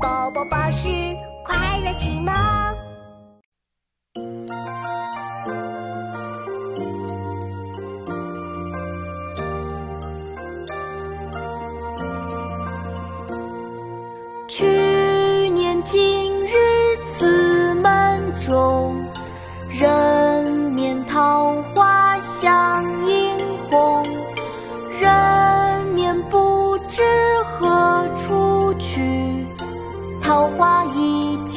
宝宝巴士快乐启蒙。去年今日此门中，人面桃花相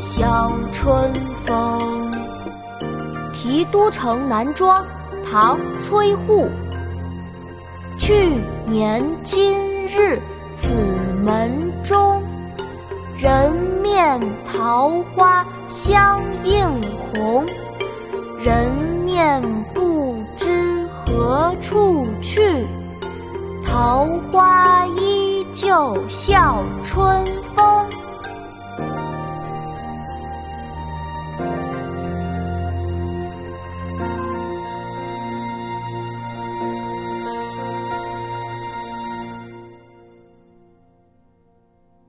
笑春风。《题都城南庄》唐·崔护。去年今日此门中，人面桃花相映红。人面不知何处去，桃花依旧笑春风。